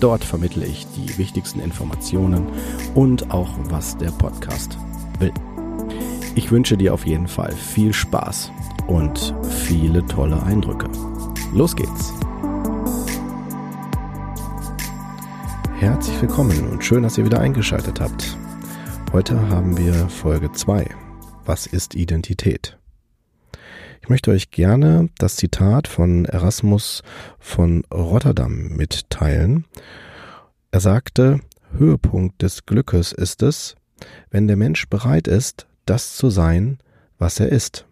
Dort vermittle ich die wichtigsten Informationen und auch, was der Podcast will. Ich wünsche dir auf jeden Fall viel Spaß und viele tolle Eindrücke. Los geht's! Herzlich willkommen und schön, dass ihr wieder eingeschaltet habt. Heute haben wir Folge 2. Was ist Identität? Ich möchte euch gerne das Zitat von Erasmus von Rotterdam mitteilen. Er sagte, Höhepunkt des Glückes ist es, wenn der Mensch bereit ist, das zu sein, was er ist.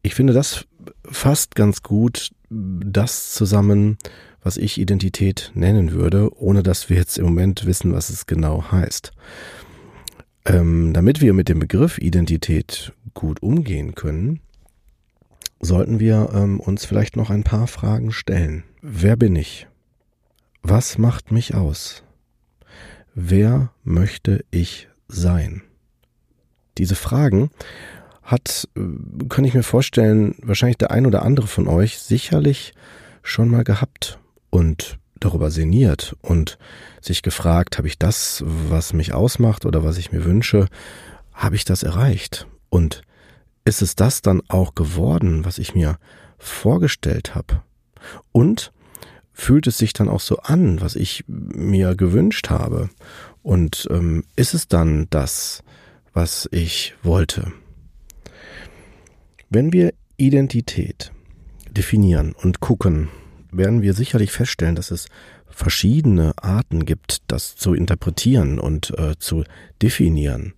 Ich finde, das fasst ganz gut das zusammen, was ich Identität nennen würde, ohne dass wir jetzt im Moment wissen, was es genau heißt. Ähm, damit wir mit dem Begriff Identität gut umgehen können, sollten wir ähm, uns vielleicht noch ein paar Fragen stellen. Wer bin ich? Was macht mich aus? Wer möchte ich sein? Diese Fragen hat, äh, kann ich mir vorstellen, wahrscheinlich der ein oder andere von euch sicherlich schon mal gehabt und darüber sinniert und sich gefragt, habe ich das, was mich ausmacht oder was ich mir wünsche, habe ich das erreicht? Und ist es das dann auch geworden, was ich mir vorgestellt habe? Und fühlt es sich dann auch so an, was ich mir gewünscht habe? Und ähm, ist es dann das, was ich wollte? Wenn wir Identität definieren und gucken, werden wir sicherlich feststellen, dass es verschiedene Arten gibt, das zu interpretieren und äh, zu definieren.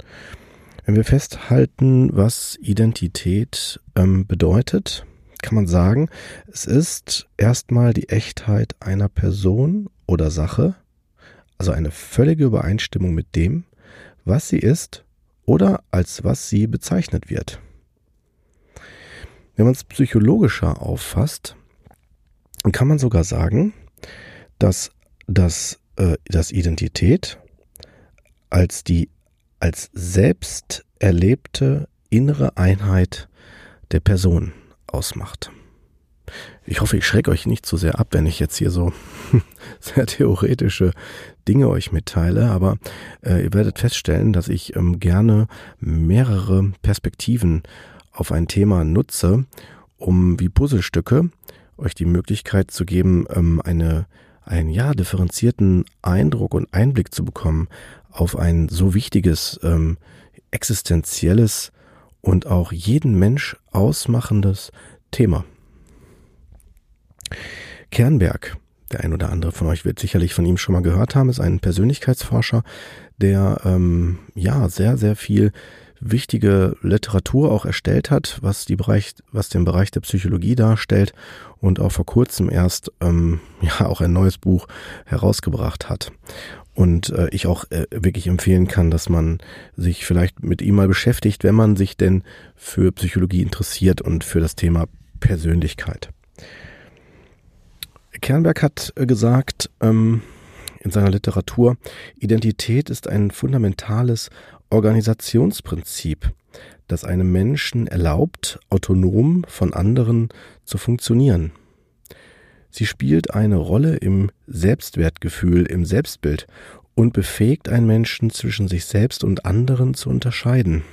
Wenn wir festhalten, was Identität ähm, bedeutet, kann man sagen, es ist erstmal die Echtheit einer Person oder Sache, also eine völlige Übereinstimmung mit dem, was sie ist oder als was sie bezeichnet wird. Wenn man es psychologischer auffasst, kann man sogar sagen, dass das, äh, das Identität als die als selbst erlebte innere Einheit der Person ausmacht. Ich hoffe, ich schrecke euch nicht zu sehr ab, wenn ich jetzt hier so sehr theoretische Dinge euch mitteile, aber äh, ihr werdet feststellen, dass ich ähm, gerne mehrere Perspektiven auf ein Thema nutze, um wie Puzzlestücke euch die Möglichkeit zu geben, ähm, eine, einen ja differenzierten Eindruck und Einblick zu bekommen auf ein so wichtiges, ähm, existenzielles und auch jeden Mensch ausmachendes Thema. Kernberg, der ein oder andere von euch wird sicherlich von ihm schon mal gehört haben, ist ein Persönlichkeitsforscher, der ähm, ja sehr, sehr viel wichtige Literatur auch erstellt hat, was die Bereich, was den Bereich der Psychologie darstellt und auch vor kurzem erst ähm, ja auch ein neues Buch herausgebracht hat. Und äh, ich auch äh, wirklich empfehlen kann, dass man sich vielleicht mit ihm mal beschäftigt, wenn man sich denn für Psychologie interessiert und für das Thema Persönlichkeit. Kernberg hat gesagt ähm, in seiner Literatur, Identität ist ein fundamentales Organisationsprinzip, das einem Menschen erlaubt, autonom von anderen zu funktionieren. Sie spielt eine Rolle im Selbstwertgefühl, im Selbstbild und befähigt einen Menschen zwischen sich selbst und anderen zu unterscheiden.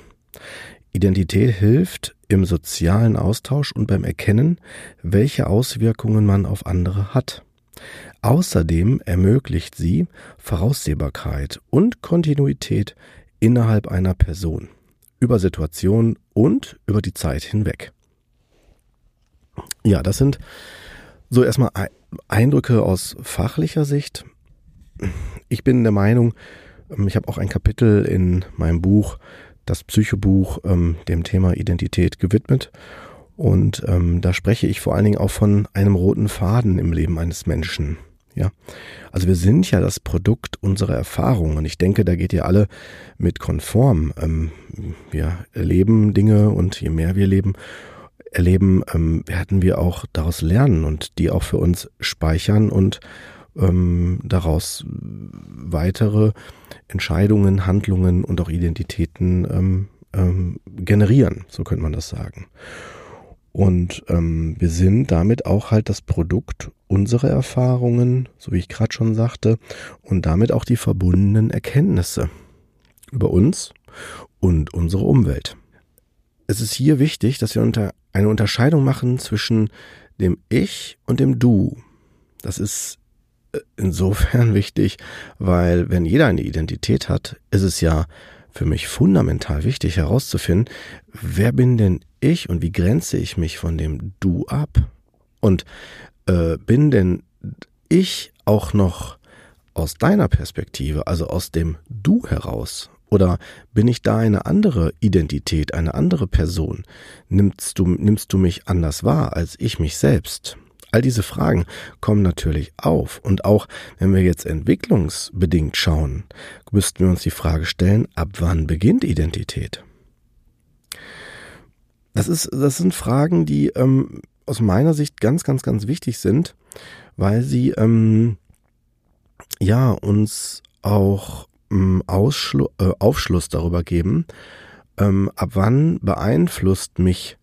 Identität hilft im sozialen Austausch und beim Erkennen, welche Auswirkungen man auf andere hat. Außerdem ermöglicht sie Voraussehbarkeit und Kontinuität innerhalb einer Person, über Situationen und über die Zeit hinweg. Ja, das sind so erstmal Eindrücke aus fachlicher Sicht. Ich bin der Meinung, ähm, ich habe auch ein Kapitel in meinem Buch, das Psychobuch, ähm, dem Thema Identität gewidmet. Und ähm, da spreche ich vor allen Dingen auch von einem roten Faden im Leben eines Menschen. Ja, also wir sind ja das Produkt unserer Erfahrungen. Und ich denke, da geht ihr alle mit konform. Ähm, wir erleben Dinge und je mehr wir leben, erleben, ähm, werden wir auch daraus lernen und die auch für uns speichern und ähm, daraus weitere Entscheidungen, Handlungen und auch Identitäten ähm, ähm, generieren. So könnte man das sagen. Und ähm, wir sind damit auch halt das Produkt unserer Erfahrungen, so wie ich gerade schon sagte, und damit auch die verbundenen Erkenntnisse über uns und unsere Umwelt. Es ist hier wichtig, dass wir unter eine Unterscheidung machen zwischen dem Ich und dem Du. Das ist äh, insofern wichtig, weil wenn jeder eine Identität hat, ist es ja für mich fundamental wichtig herauszufinden, wer bin denn ich und wie grenze ich mich von dem Du ab? Und äh, bin denn ich auch noch aus deiner Perspektive, also aus dem Du heraus? Oder bin ich da eine andere Identität, eine andere Person? Nimmst du, nimmst du mich anders wahr als ich mich selbst? All diese Fragen kommen natürlich auf. Und auch wenn wir jetzt entwicklungsbedingt schauen, müssten wir uns die Frage stellen, ab wann beginnt Identität? Das, ist, das sind Fragen, die ähm, aus meiner Sicht ganz, ganz, ganz wichtig sind, weil sie ähm, ja uns auch ähm, Ausschlu äh, Aufschluss darüber geben, ähm, ab wann beeinflusst mich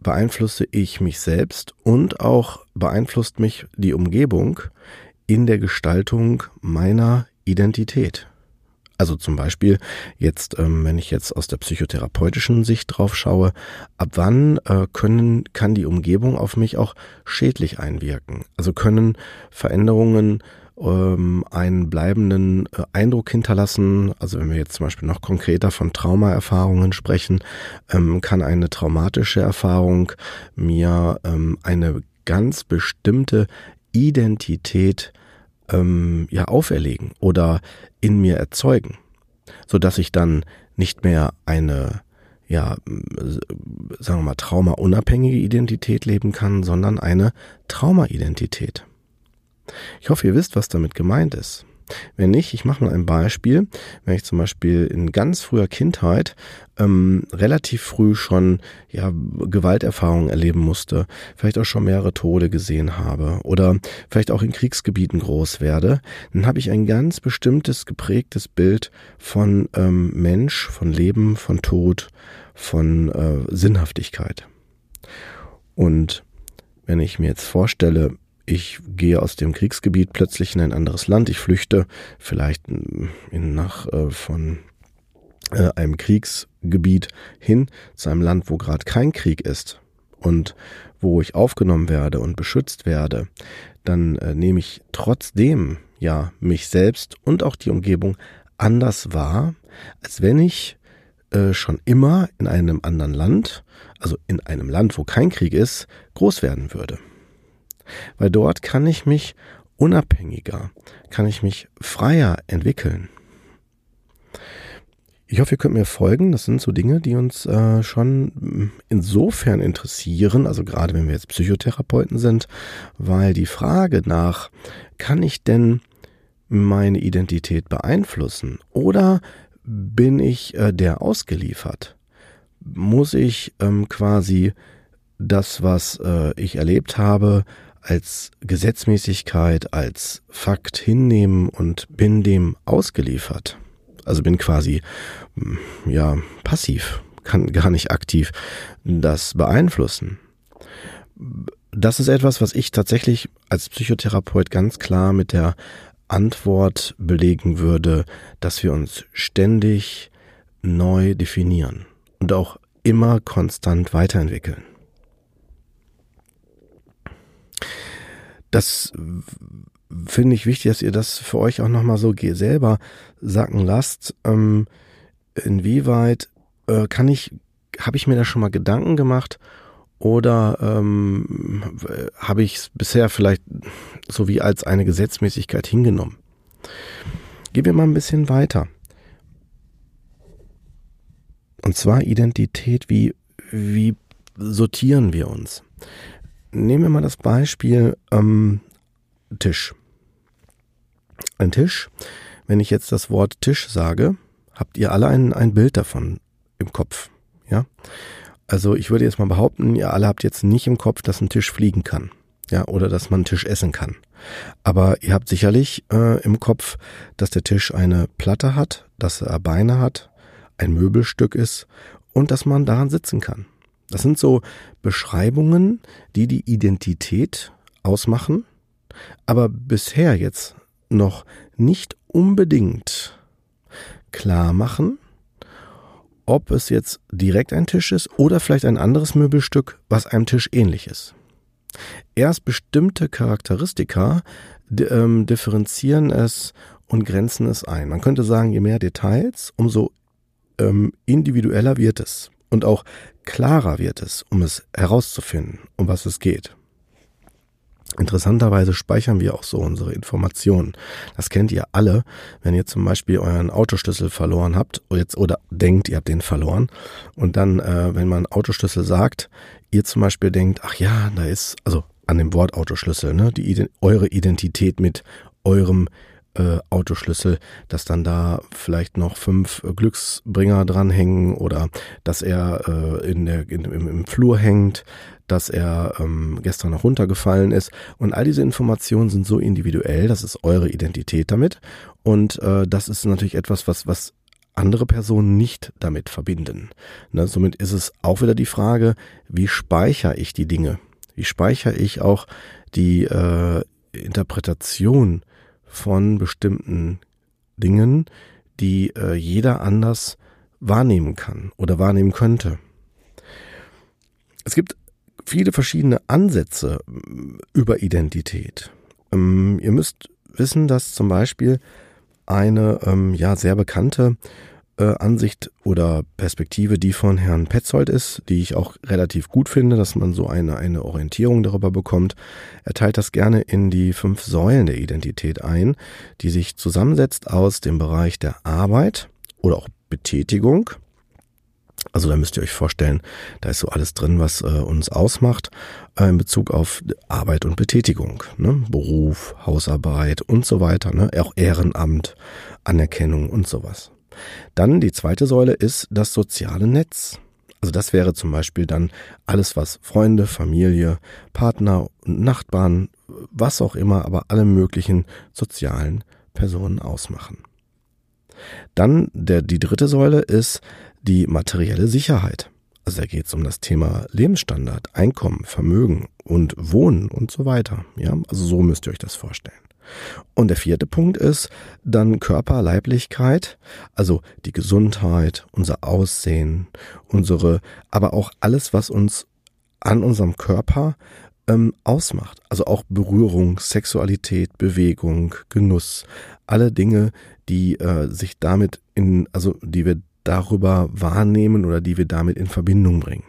beeinflusse ich mich selbst und auch beeinflusst mich die Umgebung in der Gestaltung meiner Identität. Also zum Beispiel jetzt, ähm, wenn ich jetzt aus der psychotherapeutischen Sicht drauf schaue, ab wann äh, können, kann die Umgebung auf mich auch schädlich einwirken? Also können Veränderungen ähm, einen bleibenden äh, Eindruck hinterlassen. Also wenn wir jetzt zum Beispiel noch konkreter von Traumaerfahrungen sprechen, ähm, kann eine traumatische Erfahrung mir eine ganz bestimmte Identität ähm, ja auferlegen oder in mir erzeugen, so dass ich dann nicht mehr eine ja, sagen wir mal, traumaunabhängige Identität leben kann, sondern eine Traumaidentität. Ich hoffe, ihr wisst, was damit gemeint ist. Wenn nicht, ich mache mal ein Beispiel. Wenn ich zum Beispiel in ganz früher Kindheit ähm, relativ früh schon ja Gewalterfahrungen erleben musste, vielleicht auch schon mehrere Tode gesehen habe oder vielleicht auch in Kriegsgebieten groß werde, dann habe ich ein ganz bestimmtes geprägtes Bild von ähm, Mensch, von Leben, von Tod, von äh, Sinnhaftigkeit. Und wenn ich mir jetzt vorstelle, ich gehe aus dem Kriegsgebiet plötzlich in ein anderes Land, ich flüchte vielleicht in, nach äh, von äh, einem Kriegsgebiet hin zu einem Land, wo gerade kein Krieg ist und wo ich aufgenommen werde und beschützt werde, dann äh, nehme ich trotzdem ja mich selbst und auch die Umgebung anders wahr, als wenn ich äh, schon immer in einem anderen Land, also in einem Land, wo kein Krieg ist, groß werden würde weil dort kann ich mich unabhängiger, kann ich mich freier entwickeln. Ich hoffe, ihr könnt mir folgen. Das sind so Dinge, die uns äh, schon insofern interessieren, also gerade wenn wir jetzt Psychotherapeuten sind, weil die Frage nach, kann ich denn meine Identität beeinflussen oder bin ich äh, der ausgeliefert? Muss ich ähm, quasi das, was äh, ich erlebt habe, als Gesetzmäßigkeit, als Fakt hinnehmen und bin dem ausgeliefert. Also bin quasi, hm, ja, passiv, kann gar nicht aktiv das beeinflussen. Das ist etwas, was ich tatsächlich als Psychotherapeut ganz klar mit der Antwort belegen würde, dass wir uns ständig neu definieren und auch immer konstant weiterentwickeln. Das finde ich wichtig, dass ihr das für euch auch nochmal so selber sacken lasst. Ähm, inwieweit äh, kann ich, habe ich mir da schon mal Gedanken gemacht oder ähm, habe ich es bisher vielleicht so wie als eine Gesetzmäßigkeit hingenommen? Gehen wir mal ein bisschen weiter. Und zwar Identität, wie, wie sortieren wir uns? Nehmen wir mal das Beispiel ähm, Tisch. Ein Tisch, wenn ich jetzt das Wort Tisch sage, habt ihr alle ein, ein Bild davon im Kopf. Ja? Also ich würde jetzt mal behaupten, ihr alle habt jetzt nicht im Kopf, dass ein Tisch fliegen kann. Ja, oder dass man Tisch essen kann. Aber ihr habt sicherlich äh, im Kopf, dass der Tisch eine Platte hat, dass er Beine hat, ein Möbelstück ist und dass man daran sitzen kann. Das sind so Beschreibungen, die die Identität ausmachen, aber bisher jetzt noch nicht unbedingt klar machen, ob es jetzt direkt ein Tisch ist oder vielleicht ein anderes Möbelstück, was einem Tisch ähnlich ist. Erst bestimmte Charakteristika ähm, differenzieren es und grenzen es ein. Man könnte sagen, je mehr Details, umso ähm, individueller wird es und auch klarer wird es, um es herauszufinden, um was es geht. Interessanterweise speichern wir auch so unsere Informationen. Das kennt ihr alle, wenn ihr zum Beispiel euren Autoschlüssel verloren habt oder, jetzt, oder denkt, ihr habt den verloren. Und dann, äh, wenn man Autoschlüssel sagt, ihr zum Beispiel denkt, ach ja, da ist, also an dem Wort Autoschlüssel, ne, die, eure Identität mit eurem äh, Autoschlüssel, dass dann da vielleicht noch fünf Glücksbringer dranhängen oder dass er äh, in der, in, im, im Flur hängt, dass er ähm, gestern noch runtergefallen ist. Und all diese Informationen sind so individuell, das ist eure Identität damit. Und äh, das ist natürlich etwas, was, was andere Personen nicht damit verbinden. Ne, somit ist es auch wieder die Frage, wie speichere ich die Dinge? Wie speichere ich auch die äh, Interpretation von bestimmten Dingen, die äh, jeder anders wahrnehmen kann oder wahrnehmen könnte? Es gibt viele verschiedene Ansätze mm, über Identität. Ähm, ihr müsst wissen, dass zum Beispiel eine ähm, ja sehr bekannte äh, Ansicht oder Perspektive die von Herrn Petzold ist, die ich auch relativ gut finde, dass man so eine, eine Orientierung darüber bekommt. Er teilt das gerne in die fünf Säulen der Identität ein, die sich zusammensetzt aus dem Bereich der Arbeit oder auch Betätigung, also da müsst ihr euch vorstellen, da ist so alles drin, was äh, uns ausmacht äh, in Bezug auf Arbeit und Betätigung, ne? Beruf, Hausarbeit und so weiter, ne? auch Ehrenamt, Anerkennung und sowas. Dann die zweite Säule ist das soziale Netz. Also das wäre zum Beispiel dann alles, was Freunde, Familie, Partner und Nachbarn, was auch immer, aber alle möglichen sozialen Personen ausmachen. Dann der, die dritte Säule ist die materielle Sicherheit. Also da geht es um das Thema Lebensstandard, Einkommen, Vermögen und Wohnen und so weiter. Ja, also so müsst ihr euch das vorstellen. Und der vierte Punkt ist dann Körper, Leiblichkeit, also die Gesundheit, unser Aussehen, unsere, aber auch alles, was uns an unserem Körper ähm, ausmacht. Also auch Berührung, Sexualität, Bewegung, Genuss, alle Dinge, die äh, sich damit in, also die wir darüber wahrnehmen oder die wir damit in Verbindung bringen.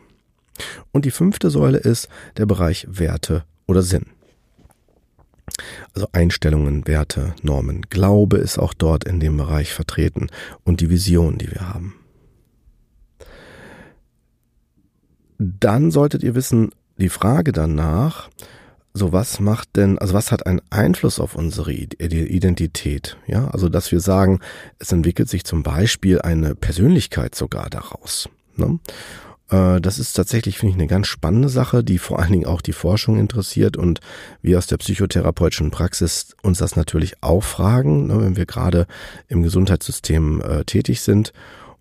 Und die fünfte Säule ist der Bereich Werte oder Sinn. Also Einstellungen, Werte, Normen. Glaube ist auch dort in dem Bereich vertreten und die Vision, die wir haben. Dann solltet ihr wissen, die Frage danach, so was macht denn, also was hat einen Einfluss auf unsere Identität? Ja, also dass wir sagen, es entwickelt sich zum Beispiel eine Persönlichkeit sogar daraus. Ne? Äh, das ist tatsächlich, finde ich, eine ganz spannende Sache, die vor allen Dingen auch die Forschung interessiert und wir aus der psychotherapeutischen Praxis uns das natürlich auch fragen, ne, wenn wir gerade im Gesundheitssystem äh, tätig sind.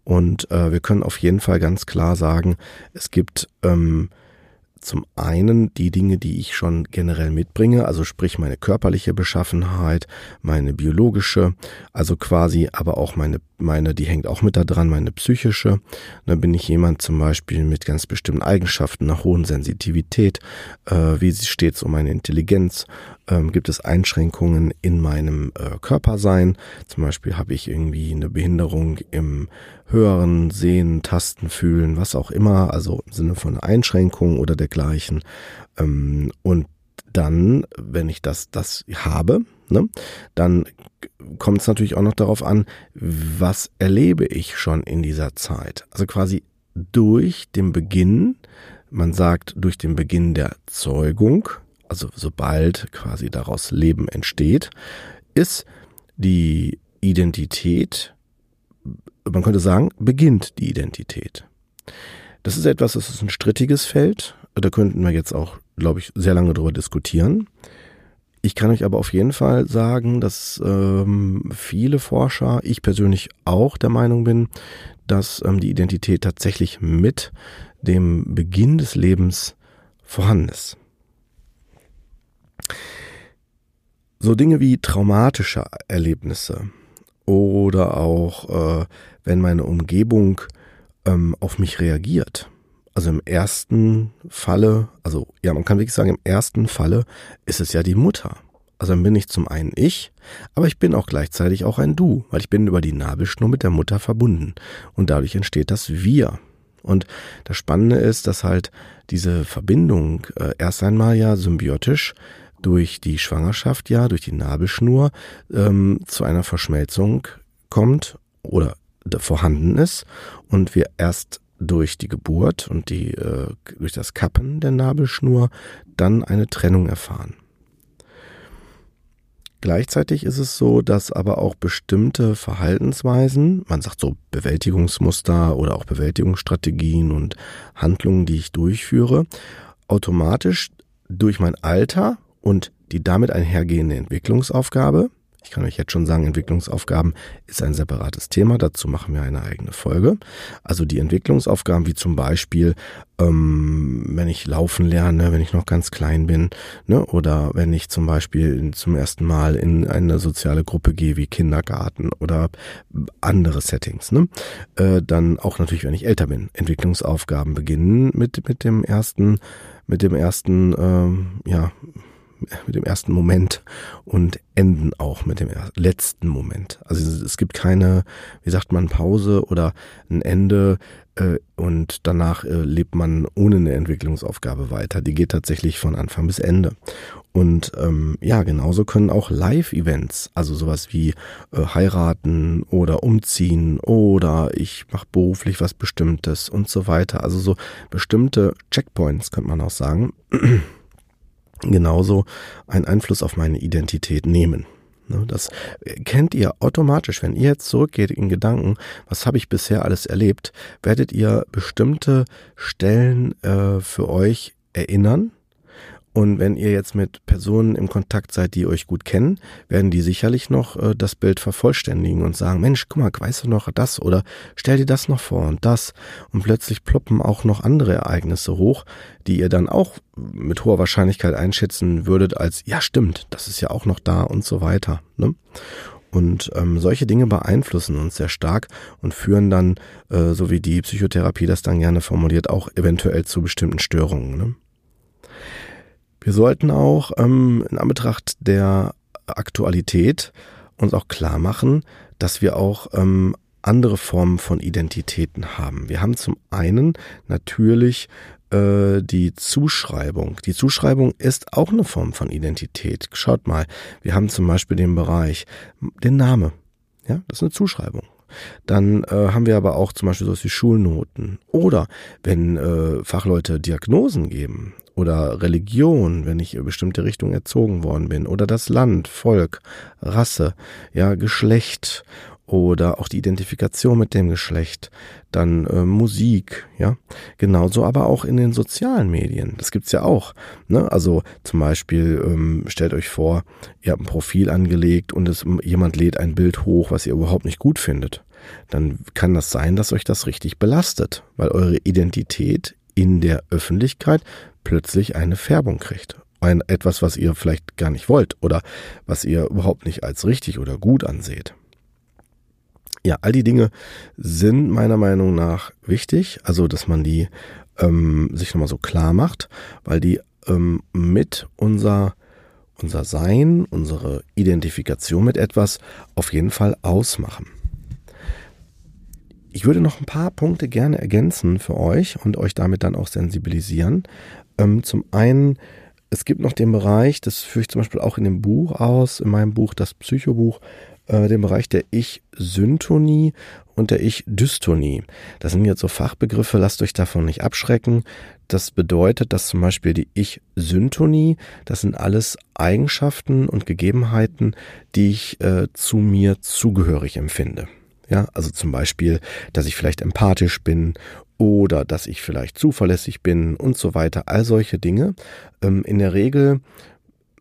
Und äh, wir können auf jeden Fall ganz klar sagen, es gibt ähm, zum einen die Dinge, die ich schon generell mitbringe, also sprich meine körperliche Beschaffenheit, meine biologische, also quasi aber auch meine, meine, die hängt auch mit da dran, meine psychische. Da bin ich jemand zum Beispiel mit ganz bestimmten Eigenschaften, einer hohen Sensitivität, äh, wie steht es um meine Intelligenz, ähm, gibt es Einschränkungen in meinem äh, Körpersein. Zum Beispiel habe ich irgendwie eine Behinderung im Hören, Sehen, Tasten, Fühlen, was auch immer, also im Sinne von Einschränkungen oder dergleichen. Ähm, und dann, wenn ich das, das habe, ne, dann kommt es natürlich auch noch darauf an, was erlebe ich schon in dieser Zeit. Also quasi durch den Beginn, man sagt durch den Beginn der Zeugung, also sobald quasi daraus Leben entsteht, ist die Identität, man könnte sagen, beginnt die Identität. Das ist etwas, das ist ein strittiges Feld. Da könnten wir jetzt auch, glaube ich, sehr lange drüber diskutieren. Ich kann euch aber auf jeden Fall sagen, dass ähm, viele Forscher, ich persönlich auch der Meinung bin, dass ähm, die Identität tatsächlich mit dem Beginn des Lebens vorhanden ist. So Dinge wie traumatische Erlebnisse oder auch, äh, wenn meine Umgebung ähm, auf mich reagiert. Also im ersten Falle, also ja, man kann wirklich sagen, im ersten Falle ist es ja die Mutter. Also dann bin ich zum einen ich, aber ich bin auch gleichzeitig auch ein Du, weil ich bin über die Nabelschnur mit der Mutter verbunden. Und dadurch entsteht das Wir. Und das Spannende ist, dass halt diese Verbindung äh, erst einmal ja symbiotisch durch die Schwangerschaft ja, durch die Nabelschnur ähm, zu einer Verschmelzung kommt oder vorhanden ist und wir erst durch die Geburt und die äh, durch das Kappen der Nabelschnur dann eine Trennung erfahren. Gleichzeitig ist es so, dass aber auch bestimmte Verhaltensweisen, man sagt so Bewältigungsmuster oder auch Bewältigungsstrategien und Handlungen, die ich durchführe, automatisch durch mein Alter und die damit einhergehende Entwicklungsaufgabe ich kann euch jetzt schon sagen, Entwicklungsaufgaben ist ein separates Thema. Dazu machen wir eine eigene Folge. Also die Entwicklungsaufgaben, wie zum Beispiel, ähm, wenn ich laufen lerne, wenn ich noch ganz klein bin, ne, oder wenn ich zum Beispiel zum ersten Mal in eine soziale Gruppe gehe, wie Kindergarten oder andere Settings, ne, äh, dann auch natürlich, wenn ich älter bin. Entwicklungsaufgaben beginnen mit mit dem ersten, mit dem ersten, ähm, ja mit dem ersten Moment und enden auch mit dem letzten Moment. Also es gibt keine, wie sagt man, Pause oder ein Ende äh, und danach äh, lebt man ohne eine Entwicklungsaufgabe weiter. Die geht tatsächlich von Anfang bis Ende. Und ähm, ja, genauso können auch Live-Events, also sowas wie äh, heiraten oder umziehen oder ich mache beruflich was Bestimmtes und so weiter. Also so bestimmte Checkpoints könnte man auch sagen genauso einen Einfluss auf meine Identität nehmen. Ne, das kennt ihr automatisch. Wenn ihr jetzt zurückgeht in Gedanken, was habe ich bisher alles erlebt, werdet ihr bestimmte Stellen äh, für euch erinnern und wenn ihr jetzt mit Personen im Kontakt seid, die euch gut kennen, werden die sicherlich noch äh, das Bild vervollständigen und sagen, Mensch, guck mal, weißt du noch das oder stell dir das noch vor und das. Und plötzlich ploppen auch noch andere Ereignisse hoch, die ihr dann auch mit hoher Wahrscheinlichkeit einschätzen würdet als, ja stimmt, das ist ja auch noch da und so weiter. Ne? Und ähm, solche Dinge beeinflussen uns sehr stark und führen dann, äh, so wie die Psychotherapie das dann gerne formuliert, auch eventuell zu bestimmten Störungen. Ne? Wir sollten auch ähm, in Anbetracht der Aktualität uns auch klar machen, dass wir auch ähm, andere Formen von Identitäten haben. Wir haben zum einen natürlich äh, die Zuschreibung. Die Zuschreibung ist auch eine Form von Identität. Schaut mal, wir haben zum Beispiel den Bereich, den Name. Ja, das ist eine Zuschreibung. Dann äh, haben wir aber auch zum Beispiel so wie Schulnoten. Oder wenn äh, Fachleute Diagnosen geben oder Religion, wenn ich in bestimmte Richtung erzogen worden bin, oder das Land, Volk, Rasse, ja, Geschlecht oder auch die Identifikation mit dem Geschlecht, dann äh, Musik, ja, genauso aber auch in den sozialen Medien. Das gibt's ja auch. Ne? Also zum Beispiel ähm, stellt euch vor, ihr habt ein Profil angelegt und es, jemand lädt ein Bild hoch, was ihr überhaupt nicht gut findet. Dann kann das sein, dass euch das richtig belastet, weil eure Identität in der Öffentlichkeit plötzlich eine Färbung kriegt. Ein, etwas, was ihr vielleicht gar nicht wollt oder was ihr überhaupt nicht als richtig oder gut anseht. Ja, all die Dinge sind meiner Meinung nach wichtig, also dass man die ähm, sich nochmal so klar macht, weil die ähm, mit unser, unser Sein, unsere Identifikation mit etwas auf jeden Fall ausmachen. Ich würde noch ein paar Punkte gerne ergänzen für euch und euch damit dann auch sensibilisieren. Ähm, zum einen, es gibt noch den Bereich, das führe ich zum Beispiel auch in dem Buch aus, in meinem Buch, das Psychobuch, äh, den Bereich der Ich-Syntonie und der Ich-Dystonie. Das sind jetzt so Fachbegriffe, lasst euch davon nicht abschrecken. das bedeutet, dass zum Beispiel die Ich-Syntonie, das sind alles Eigenschaften und Gegebenheiten, die ich äh, zu mir zugehörig empfinde. Ja, also zum Beispiel, dass ich vielleicht empathisch bin oder dass ich vielleicht zuverlässig bin und so weiter. All solche Dinge. Ähm, in der Regel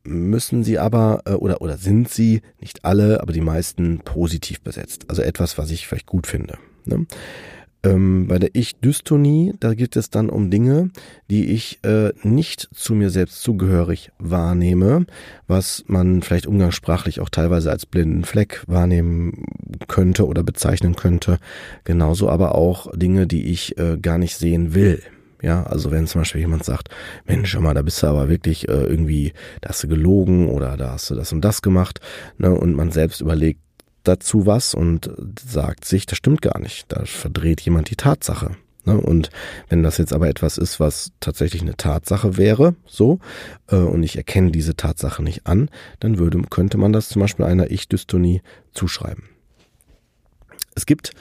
müssen sie aber äh, oder oder sind sie nicht alle, aber die meisten positiv besetzt. Also etwas, was ich vielleicht gut finde. Ne? Ähm, bei der Ich-Dystonie, da geht es dann um Dinge, die ich äh, nicht zu mir selbst zugehörig wahrnehme, was man vielleicht umgangssprachlich auch teilweise als blinden Fleck wahrnehmen könnte oder bezeichnen könnte. Genauso aber auch Dinge, die ich äh, gar nicht sehen will. Ja, also wenn zum Beispiel jemand sagt, Mensch, schau mal, da bist du aber wirklich äh, irgendwie, da hast du gelogen oder da hast du das und das gemacht, ne, und man selbst überlegt, dazu was und sagt sich, das stimmt gar nicht. Da verdreht jemand die Tatsache. Ne? Und wenn das jetzt aber etwas ist, was tatsächlich eine Tatsache wäre, so, äh, und ich erkenne diese Tatsache nicht an, dann würde, könnte man das zum Beispiel einer Ich-Dystonie zuschreiben. Es gibt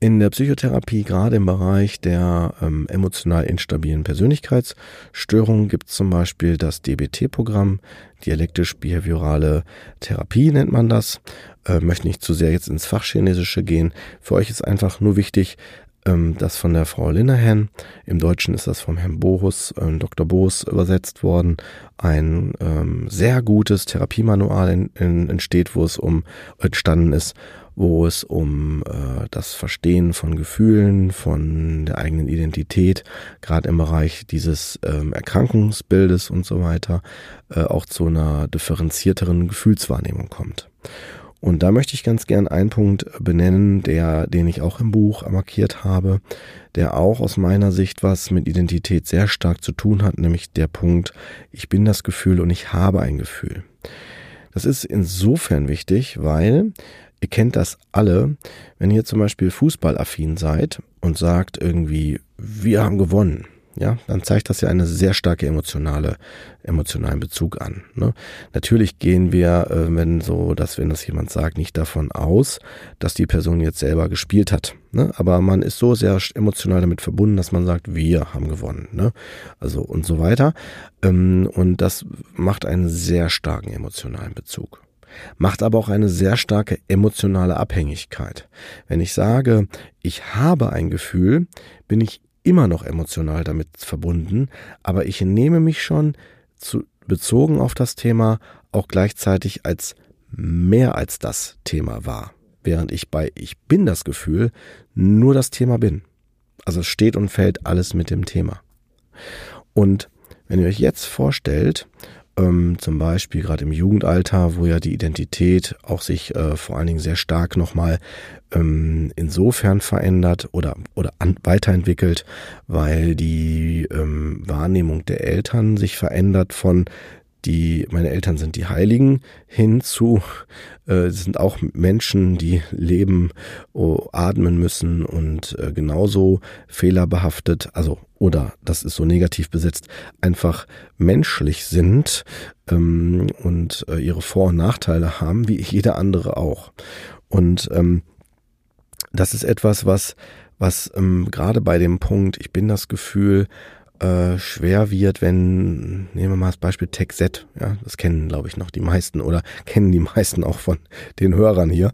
in der Psychotherapie, gerade im Bereich der ähm, emotional instabilen Persönlichkeitsstörungen, gibt es zum Beispiel das DBT-Programm, dialektisch-behaviorale Therapie nennt man das. Äh, möchte nicht zu sehr jetzt ins Fachchinesische gehen. Für euch ist einfach nur wichtig, das von der Frau Linehan, im Deutschen ist das vom Herrn Bohus, äh, Dr. Bohus übersetzt worden, ein ähm, sehr gutes Therapiemanual in, in, entsteht, wo es um entstanden ist, wo es um äh, das Verstehen von Gefühlen, von der eigenen Identität, gerade im Bereich dieses ähm, Erkrankungsbildes und so weiter, äh, auch zu einer differenzierteren Gefühlswahrnehmung kommt. Und da möchte ich ganz gern einen Punkt benennen, der, den ich auch im Buch markiert habe, der auch aus meiner Sicht was mit Identität sehr stark zu tun hat, nämlich der Punkt, ich bin das Gefühl und ich habe ein Gefühl. Das ist insofern wichtig, weil ihr kennt das alle, wenn ihr zum Beispiel fußballaffin seid und sagt irgendwie, wir haben gewonnen ja, dann zeigt das ja eine sehr starke emotionale, emotionalen Bezug an. Ne? Natürlich gehen wir, äh, wenn so, dass wenn das jemand sagt, nicht davon aus, dass die Person jetzt selber gespielt hat. Ne? Aber man ist so sehr emotional damit verbunden, dass man sagt, wir haben gewonnen. Ne? Also und so weiter. Ähm, und das macht einen sehr starken emotionalen Bezug macht aber auch eine sehr starke emotionale Abhängigkeit. Wenn ich sage, ich habe ein Gefühl, bin ich immer noch emotional damit verbunden, aber ich nehme mich schon zu, bezogen auf das Thema auch gleichzeitig als mehr als das Thema wahr, während ich bei Ich bin das Gefühl nur das Thema bin. Also es steht und fällt alles mit dem Thema. Und wenn ihr euch jetzt vorstellt, ähm, zum Beispiel gerade im Jugendalter, wo ja die Identität auch sich äh, vor allen Dingen sehr stark nochmal ähm, insofern verändert oder, oder an, weiterentwickelt, weil die ähm, Wahrnehmung der Eltern sich verändert von die, meine Eltern sind die Heiligen, hinzu äh, sind auch Menschen, die leben, oh, atmen müssen und äh, genauso fehlerbehaftet, also oder das ist so negativ besetzt, einfach menschlich sind ähm, und äh, ihre Vor- und Nachteile haben, wie jeder andere auch. Und ähm, das ist etwas, was, was ähm, gerade bei dem Punkt, ich bin das Gefühl, äh, schwer wird, wenn, nehmen wir mal das Beispiel Tech Z, ja, das kennen, glaube ich, noch die meisten oder kennen die meisten auch von den Hörern hier.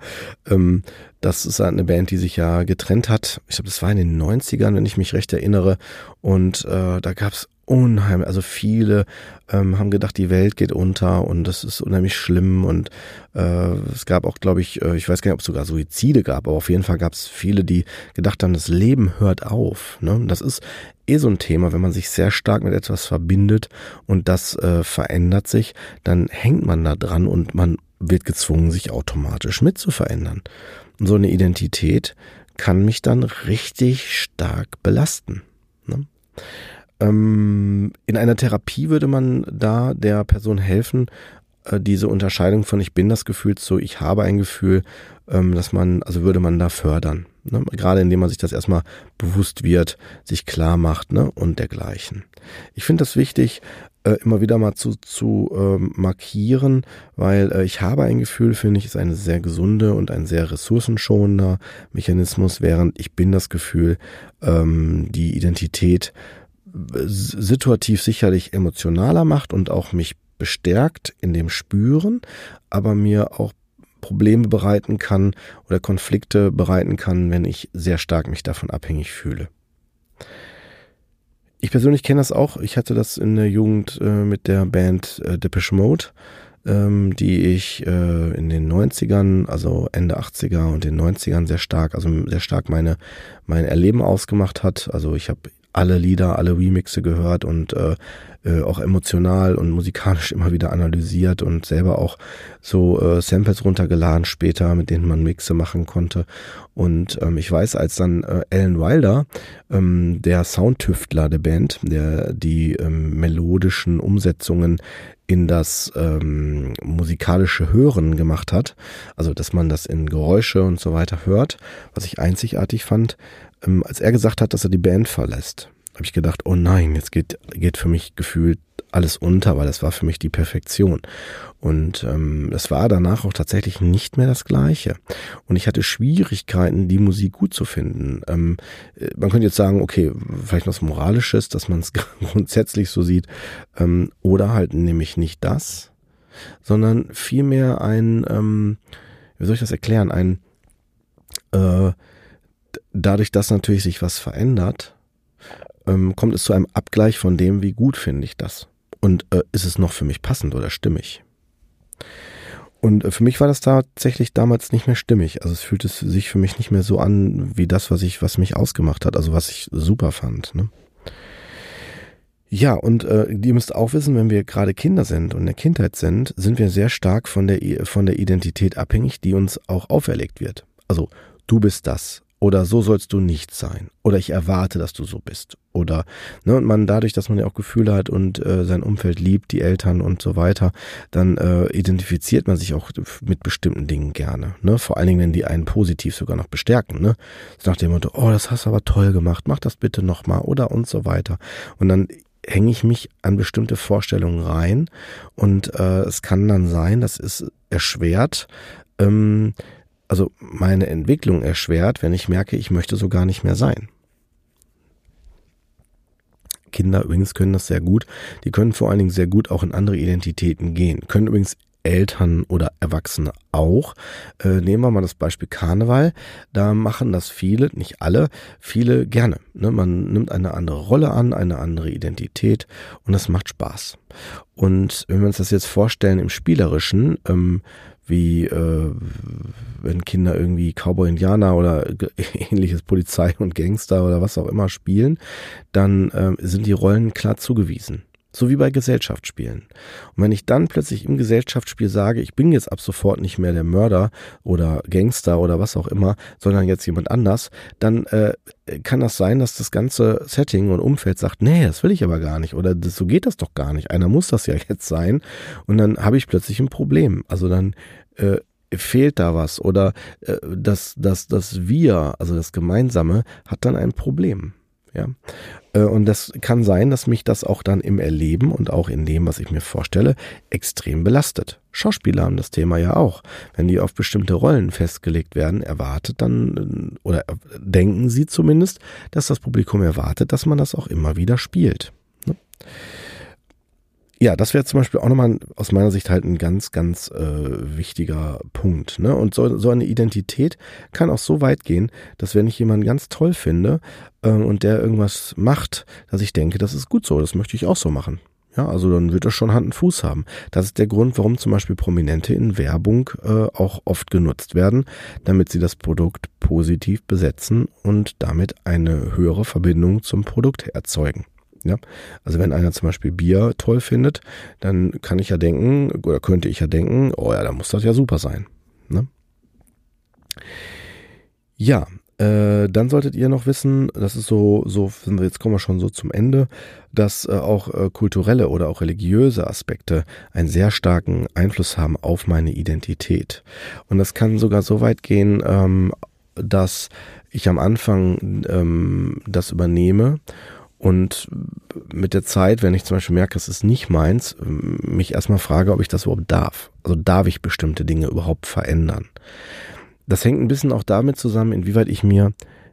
Ähm, das ist eine Band, die sich ja getrennt hat. Ich glaube, das war in den 90ern, wenn ich mich recht erinnere. Und äh, da gab es unheimlich, also viele ähm, haben gedacht, die Welt geht unter und das ist unheimlich schlimm und äh, es gab auch, glaube ich, äh, ich weiß gar nicht, ob es sogar Suizide gab, aber auf jeden Fall gab es viele, die gedacht haben, das Leben hört auf. Ne? Das ist eh so ein Thema, wenn man sich sehr stark mit etwas verbindet und das äh, verändert sich, dann hängt man da dran und man wird gezwungen, sich automatisch mit zu verändern. Und so eine Identität kann mich dann richtig stark belasten. Ne? Ähm, in einer Therapie würde man da der Person helfen, äh, diese Unterscheidung von ich bin das Gefühl zu ich habe ein Gefühl, ähm, dass man, also würde man da fördern. Ne? Gerade indem man sich das erstmal bewusst wird, sich klar macht ne? und dergleichen. Ich finde das wichtig, äh, immer wieder mal zu, zu ähm, markieren, weil äh, ich habe ein Gefühl, finde ich, ist eine sehr gesunde und ein sehr ressourcenschonender Mechanismus, während ich bin das Gefühl, ähm, die Identität situativ sicherlich emotionaler macht und auch mich bestärkt in dem Spüren, aber mir auch Probleme bereiten kann oder Konflikte bereiten kann, wenn ich sehr stark mich davon abhängig fühle. Ich persönlich kenne das auch. Ich hatte das in der Jugend äh, mit der Band äh, Depeche Mode, ähm, die ich äh, in den 90ern, also Ende 80er und den 90ern sehr stark, also sehr stark meine, mein Erleben ausgemacht hat. Also ich habe alle Lieder, alle Remixe gehört und äh, äh, auch emotional und musikalisch immer wieder analysiert und selber auch so äh, Samples runtergeladen später, mit denen man Mixe machen konnte. Und ähm, ich weiß, als dann äh, Alan Wilder, ähm, der Soundtüftler der Band, der die ähm, melodischen Umsetzungen in das ähm, musikalische Hören gemacht hat, also dass man das in Geräusche und so weiter hört, was ich einzigartig fand, ähm, als er gesagt hat, dass er die Band verlässt, habe ich gedacht, oh nein, jetzt geht, geht für mich gefühlt alles unter, weil das war für mich die Perfektion. Und ähm, es war danach auch tatsächlich nicht mehr das Gleiche. Und ich hatte Schwierigkeiten, die Musik gut zu finden. Ähm, äh, man könnte jetzt sagen, okay, vielleicht was Moralisches, dass man es grundsätzlich so sieht. Ähm, oder halt nämlich nicht das, sondern vielmehr ein, ähm, wie soll ich das erklären, ein äh, dadurch, dass natürlich sich was verändert, ähm, kommt es zu einem Abgleich von dem, wie gut finde ich das. Und äh, ist es noch für mich passend oder stimmig? Und äh, für mich war das tatsächlich damals nicht mehr stimmig. Also es fühlte sich für mich nicht mehr so an wie das, was ich, was mich ausgemacht hat, also was ich super fand. Ne? Ja, und äh, ihr müsst auch wissen, wenn wir gerade Kinder sind und in der Kindheit sind, sind wir sehr stark von der, von der Identität abhängig, die uns auch auferlegt wird. Also du bist das, oder so sollst du nicht sein. Oder ich erwarte, dass du so bist. Oder ne und man dadurch, dass man ja auch Gefühle hat und äh, sein Umfeld liebt, die Eltern und so weiter, dann äh, identifiziert man sich auch mit bestimmten Dingen gerne, ne? Vor allen Dingen, wenn die einen positiv sogar noch bestärken, ne? So nach dem Motto, oh das hast du aber toll gemacht, mach das bitte noch mal oder und so weiter. Und dann hänge ich mich an bestimmte Vorstellungen rein und äh, es kann dann sein, das ist erschwert ähm, also meine Entwicklung erschwert, wenn ich merke, ich möchte so gar nicht mehr sein. Kinder übrigens können das sehr gut. Die können vor allen Dingen sehr gut auch in andere Identitäten gehen. Können übrigens Eltern oder Erwachsene auch. Äh, nehmen wir mal das Beispiel Karneval. Da machen das viele, nicht alle, viele gerne. Ne? Man nimmt eine andere Rolle an, eine andere Identität und das macht Spaß. Und wenn wir uns das jetzt vorstellen im Spielerischen, ähm, wie äh, wenn Kinder irgendwie Cowboy Indianer oder ähnliches Polizei und Gangster oder was auch immer spielen, dann äh, sind die Rollen klar zugewiesen. So wie bei Gesellschaftsspielen. Und wenn ich dann plötzlich im Gesellschaftsspiel sage, ich bin jetzt ab sofort nicht mehr der Mörder oder Gangster oder was auch immer, sondern jetzt jemand anders, dann äh, kann das sein, dass das ganze Setting und Umfeld sagt, nee, das will ich aber gar nicht oder das, so geht das doch gar nicht. Einer muss das ja jetzt sein. Und dann habe ich plötzlich ein Problem. Also dann äh, fehlt da was oder äh, das, das, das Wir, also das Gemeinsame, hat dann ein Problem. Ja. Äh, und das kann sein, dass mich das auch dann im Erleben und auch in dem, was ich mir vorstelle, extrem belastet. Schauspieler haben das Thema ja auch. Wenn die auf bestimmte Rollen festgelegt werden, erwartet dann äh, oder denken sie zumindest, dass das Publikum erwartet, dass man das auch immer wieder spielt. Ne? Ja, das wäre zum Beispiel auch nochmal aus meiner Sicht halt ein ganz, ganz äh, wichtiger Punkt. Ne? Und so, so eine Identität kann auch so weit gehen, dass wenn ich jemanden ganz toll finde äh, und der irgendwas macht, dass ich denke, das ist gut so, das möchte ich auch so machen. Ja, also dann wird das schon Hand und Fuß haben. Das ist der Grund, warum zum Beispiel Prominente in Werbung äh, auch oft genutzt werden, damit sie das Produkt positiv besetzen und damit eine höhere Verbindung zum Produkt erzeugen. Ja? Also wenn einer zum Beispiel Bier toll findet, dann kann ich ja denken, oder könnte ich ja denken, oh ja, dann muss das ja super sein. Ne? Ja, äh, dann solltet ihr noch wissen, das ist so, so jetzt kommen wir schon so zum Ende, dass äh, auch äh, kulturelle oder auch religiöse Aspekte einen sehr starken Einfluss haben auf meine Identität. Und das kann sogar so weit gehen, ähm, dass ich am Anfang ähm, das übernehme und mit der Zeit, wenn ich zum Beispiel merke, es ist nicht meins, mich erstmal frage, ob ich das überhaupt darf. Also darf ich bestimmte Dinge überhaupt verändern? Das hängt ein bisschen auch damit zusammen, inwieweit ich mir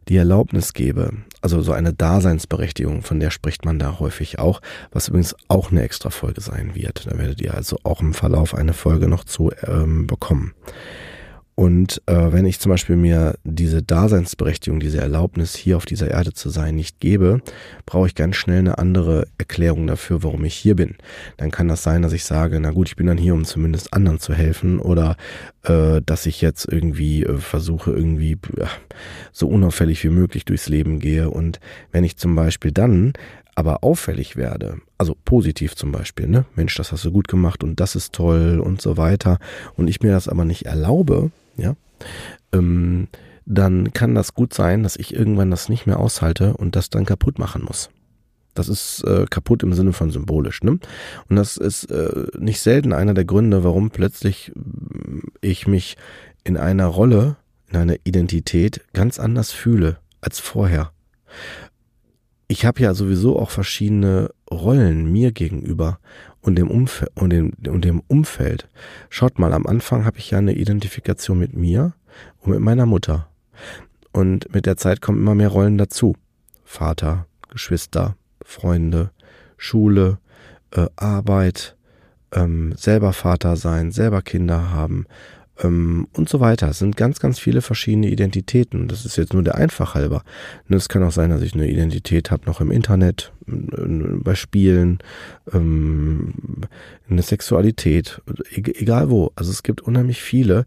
die Erlaubnis gebe, also so eine Daseinsberechtigung, von der spricht man da häufig auch, was übrigens auch eine extra Folge sein wird. Da werdet ihr also auch im Verlauf eine Folge noch zu ähm, bekommen. Und äh, wenn ich zum Beispiel mir diese Daseinsberechtigung, diese Erlaubnis, hier auf dieser Erde zu sein, nicht gebe, brauche ich ganz schnell eine andere Erklärung dafür, warum ich hier bin. Dann kann das sein, dass ich sage, na gut, ich bin dann hier, um zumindest anderen zu helfen oder äh, dass ich jetzt irgendwie äh, versuche, irgendwie äh, so unauffällig wie möglich durchs Leben gehe. Und wenn ich zum Beispiel dann aber auffällig werde, also positiv zum Beispiel, ne, Mensch, das hast du gut gemacht und das ist toll und so weiter, und ich mir das aber nicht erlaube, ja, ähm, dann kann das gut sein, dass ich irgendwann das nicht mehr aushalte und das dann kaputt machen muss. Das ist äh, kaputt im Sinne von symbolisch. Ne? Und das ist äh, nicht selten einer der Gründe, warum plötzlich äh, ich mich in einer Rolle, in einer Identität ganz anders fühle als vorher. Ich habe ja sowieso auch verschiedene Rollen mir gegenüber und dem, Umf und dem, und dem Umfeld. Schaut mal, am Anfang habe ich ja eine Identifikation mit mir und mit meiner Mutter. Und mit der Zeit kommen immer mehr Rollen dazu. Vater, Geschwister, Freunde, Schule, äh, Arbeit, ähm, selber Vater sein, selber Kinder haben, ähm, und so weiter. Es sind ganz, ganz viele verschiedene Identitäten. Das ist jetzt nur der Einfach halber. Es kann auch sein, dass ich eine Identität habe noch im Internet, bei Spielen, ähm, in der Sexualität, egal wo. Also es gibt unheimlich viele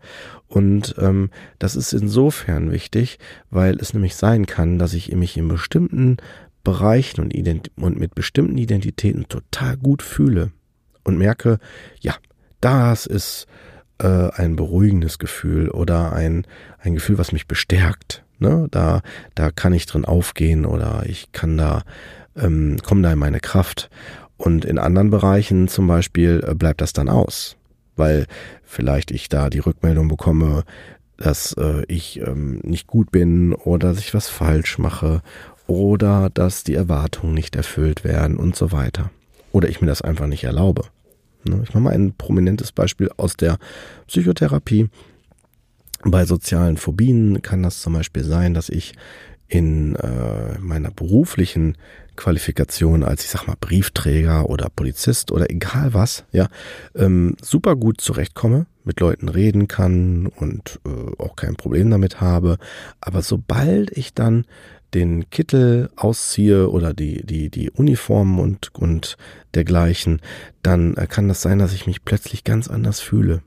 und ähm, das ist insofern wichtig, weil es nämlich sein kann, dass ich mich in bestimmten Bereichen und, und mit bestimmten Identitäten total gut fühle und merke, ja, das ist äh, ein beruhigendes Gefühl oder ein, ein Gefühl, was mich bestärkt. Ne? Da, da kann ich drin aufgehen oder ich kann da, ähm, komme da in meine Kraft. Und in anderen Bereichen zum Beispiel äh, bleibt das dann aus, weil vielleicht ich da die Rückmeldung bekomme, dass äh, ich ähm, nicht gut bin oder dass ich was falsch mache oder dass die Erwartungen nicht erfüllt werden und so weiter. Oder ich mir das einfach nicht erlaube. Ne? Ich mache mal ein prominentes Beispiel aus der Psychotherapie. Bei sozialen Phobien kann das zum Beispiel sein, dass ich in äh, meiner beruflichen Qualifikation als, ich sag mal, Briefträger oder Polizist oder egal was, ja, ähm, super gut zurechtkomme, mit Leuten reden kann und äh, auch kein Problem damit habe. Aber sobald ich dann den Kittel ausziehe oder die, die, die Uniformen und, und dergleichen, dann kann das sein, dass ich mich plötzlich ganz anders fühle.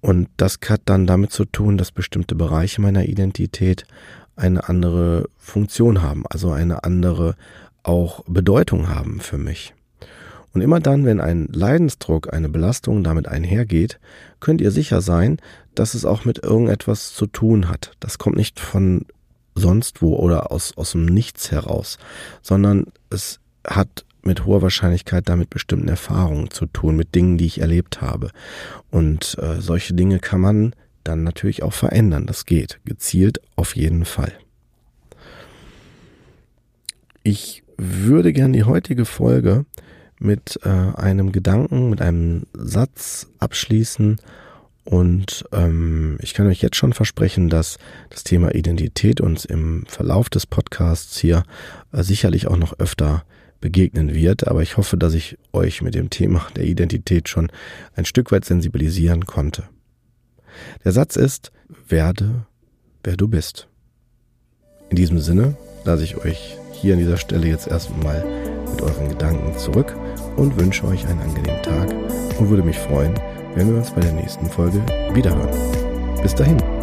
Und das hat dann damit zu tun, dass bestimmte Bereiche meiner Identität eine andere Funktion haben, also eine andere auch Bedeutung haben für mich. Und immer dann, wenn ein Leidensdruck, eine Belastung damit einhergeht, könnt ihr sicher sein, dass es auch mit irgendetwas zu tun hat. Das kommt nicht von sonst wo oder aus, aus dem Nichts heraus, sondern es hat mit hoher Wahrscheinlichkeit damit bestimmten Erfahrungen zu tun, mit Dingen, die ich erlebt habe. Und äh, solche Dinge kann man dann natürlich auch verändern. Das geht. Gezielt auf jeden Fall. Ich würde gern die heutige Folge mit äh, einem Gedanken, mit einem Satz abschließen, und ähm, ich kann euch jetzt schon versprechen, dass das Thema Identität uns im Verlauf des Podcasts hier äh, sicherlich auch noch öfter begegnen wird. Aber ich hoffe, dass ich euch mit dem Thema der Identität schon ein Stück weit sensibilisieren konnte. Der Satz ist, werde, wer du bist. In diesem Sinne lasse ich euch hier an dieser Stelle jetzt erstmal mit euren Gedanken zurück und wünsche euch einen angenehmen Tag und würde mich freuen, wenn wir uns bei der nächsten Folge wiederhören. Bis dahin.